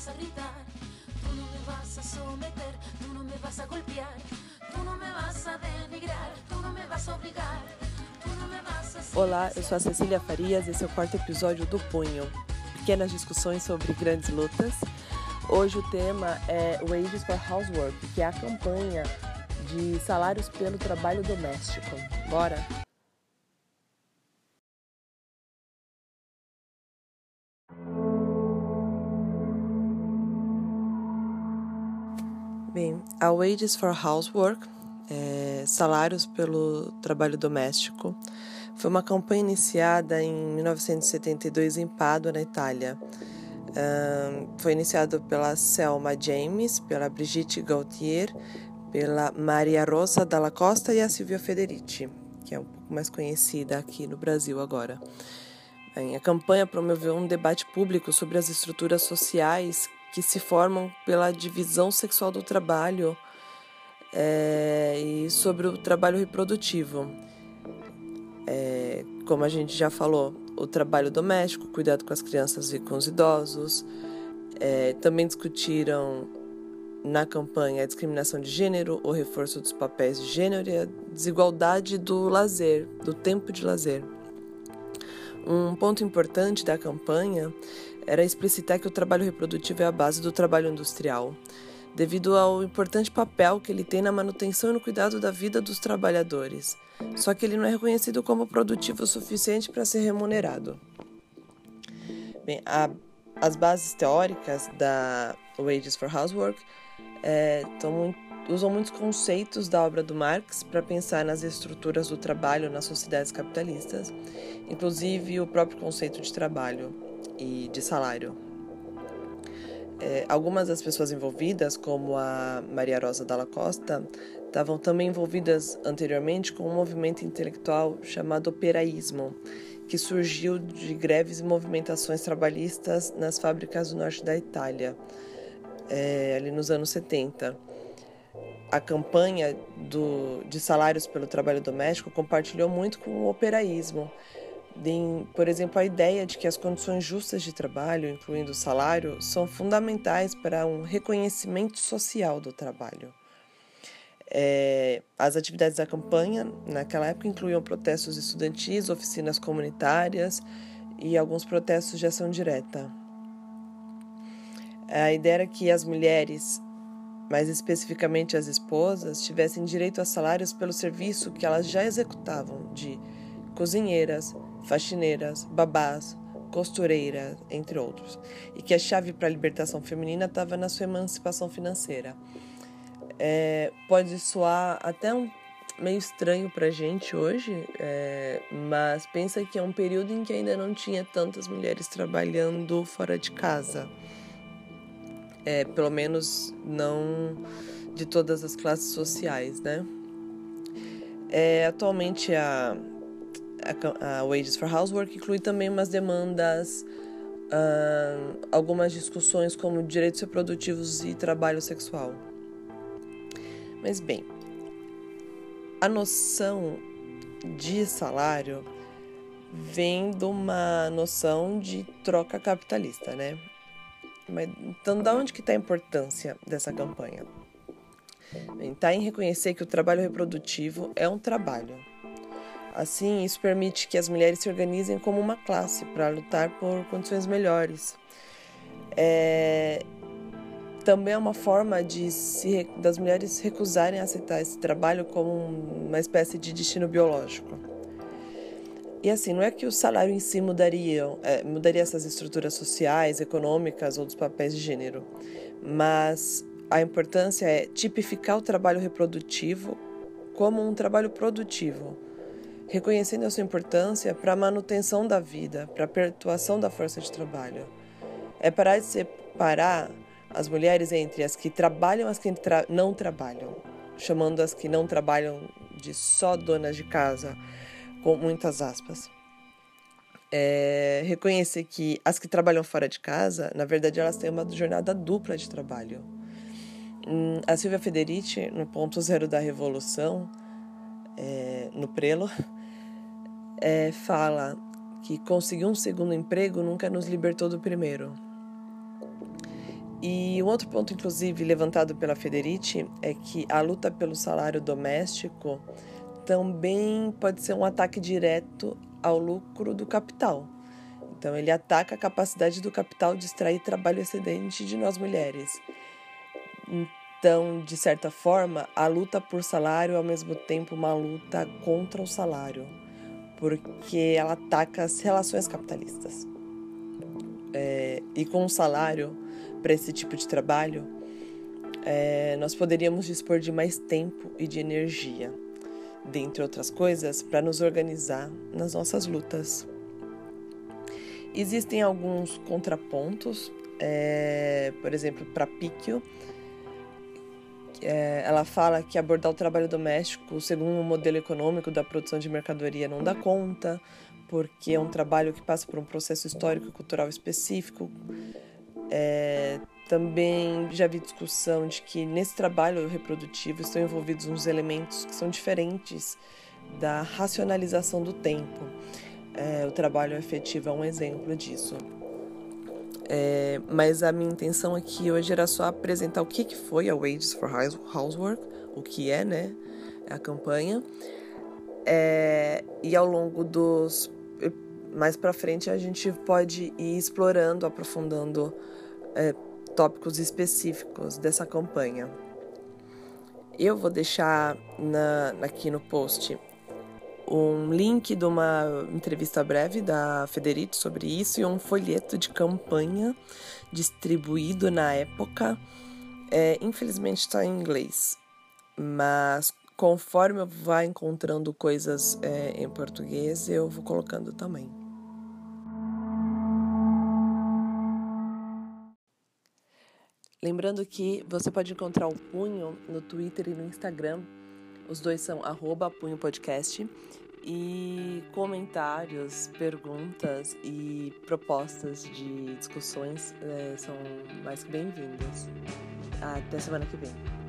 vas a gritar, tú no me vas a someter, tú no me vas a golpear, tú no me vas a denigrar, tú no me vas a obrigar. Olá, eu sou a Cecília Farias, esse é o quarto episódio do Punho. Pequenas discussões sobre grandes lutas. Hoje o tema é Wages for Housework, que é a campanha de salários pelo trabalho doméstico. Bora? Bem, a Wages for Housework, é, salários pelo trabalho doméstico, foi uma campanha iniciada em 1972 em Pádua, na Itália. Uh, foi iniciado pela Selma James, pela Brigitte Gautier, pela Maria Rosa Dalla Costa e a Silvia Federici, que é um pouco mais conhecida aqui no Brasil agora. Bem, a campanha promoveu um debate público sobre as estruturas sociais que se formam pela divisão sexual do trabalho é, e sobre o trabalho reprodutivo. É, como a gente já falou, o trabalho doméstico, cuidado com as crianças e com os idosos. É, também discutiram na campanha a discriminação de gênero, o reforço dos papéis de gênero e a desigualdade do lazer, do tempo de lazer. Um ponto importante da campanha era explicitar que o trabalho reprodutivo é a base do trabalho industrial, devido ao importante papel que ele tem na manutenção e no cuidado da vida dos trabalhadores. Só que ele não é reconhecido como produtivo o suficiente para ser remunerado. Bem, a, as bases teóricas da Wages for Housework é, usam muitos conceitos da obra do Marx para pensar nas estruturas do trabalho nas sociedades capitalistas, inclusive o próprio conceito de trabalho e de salário. É, algumas das pessoas envolvidas, como a Maria Rosa Dalla Costa, estavam também envolvidas anteriormente com um movimento intelectual chamado operaísmo, que surgiu de greves e movimentações trabalhistas nas fábricas do norte da Itália, é, ali nos anos 70. A campanha do, de salários pelo trabalho doméstico compartilhou muito com o operaísmo, de, por exemplo, a ideia de que as condições justas de trabalho, incluindo o salário, são fundamentais para um reconhecimento social do trabalho. É, as atividades da campanha naquela época incluíam protestos estudantis, oficinas comunitárias e alguns protestos de ação direta. A ideia era que as mulheres, mais especificamente as esposas, tivessem direito a salários pelo serviço que elas já executavam de cozinheiras, faxineiras, babás, costureiras, entre outros, e que a chave para a libertação feminina estava na sua emancipação financeira. É, pode soar até um meio estranho para a gente hoje, é, mas pensa que é um período em que ainda não tinha tantas mulheres trabalhando fora de casa. É, pelo menos não de todas as classes sociais, né? É, atualmente a a, Wages for Housework inclui também umas demandas, uh, algumas discussões como direitos reprodutivos e trabalho sexual. Mas bem, a noção de salário vem de uma noção de troca capitalista, né? Mas, então, da onde que está a importância dessa campanha? Está em reconhecer que o trabalho reprodutivo é um trabalho, Assim, isso permite que as mulheres se organizem como uma classe para lutar por condições melhores. É, também é uma forma de se, das mulheres recusarem a aceitar esse trabalho como uma espécie de destino biológico. E assim, não é que o salário em si mudaria, é, mudaria essas estruturas sociais, econômicas ou dos papéis de gênero, mas a importância é tipificar o trabalho reprodutivo como um trabalho produtivo reconhecendo a sua importância para a manutenção da vida, para a perpetuação da força de trabalho. É parar de separar as mulheres entre as que trabalham e as que tra não trabalham, chamando as que não trabalham de só donas de casa, com muitas aspas. É, reconhecer que as que trabalham fora de casa, na verdade, elas têm uma jornada dupla de trabalho. Hum, a Silvia Federici, no ponto zero da revolução, é, no Prelo, é, fala que conseguir um segundo emprego nunca nos libertou do primeiro. E um outro ponto, inclusive, levantado pela Federici é que a luta pelo salário doméstico também pode ser um ataque direto ao lucro do capital. Então, ele ataca a capacidade do capital de extrair trabalho excedente de nós mulheres. Então, de certa forma, a luta por salário é ao mesmo tempo uma luta contra o salário, porque ela ataca as relações capitalistas. É, e com o salário para esse tipo de trabalho, é, nós poderíamos dispor de mais tempo e de energia, dentre outras coisas, para nos organizar nas nossas lutas. Existem alguns contrapontos, é, por exemplo, para Picchio, é, ela fala que abordar o trabalho doméstico segundo o modelo econômico da produção de mercadoria não dá conta, porque é um trabalho que passa por um processo histórico e cultural específico. É, também já vi discussão de que nesse trabalho reprodutivo estão envolvidos uns elementos que são diferentes da racionalização do tempo. É, o trabalho efetivo é um exemplo disso. É, mas a minha intenção aqui hoje era só apresentar o que, que foi a Wages for Housework, o que é, né, a campanha. É, e ao longo dos mais para frente a gente pode ir explorando, aprofundando é, tópicos específicos dessa campanha. Eu vou deixar na, aqui no post um link de uma entrevista breve da Federici sobre isso e um folheto de campanha distribuído na época. É, infelizmente está em inglês, mas conforme eu vá encontrando coisas é, em português, eu vou colocando também. Lembrando que você pode encontrar o Punho no Twitter e no Instagram os dois são arroba Punho Podcast. E comentários, perguntas e propostas de discussões é, são mais que bem-vindas. Até semana que vem.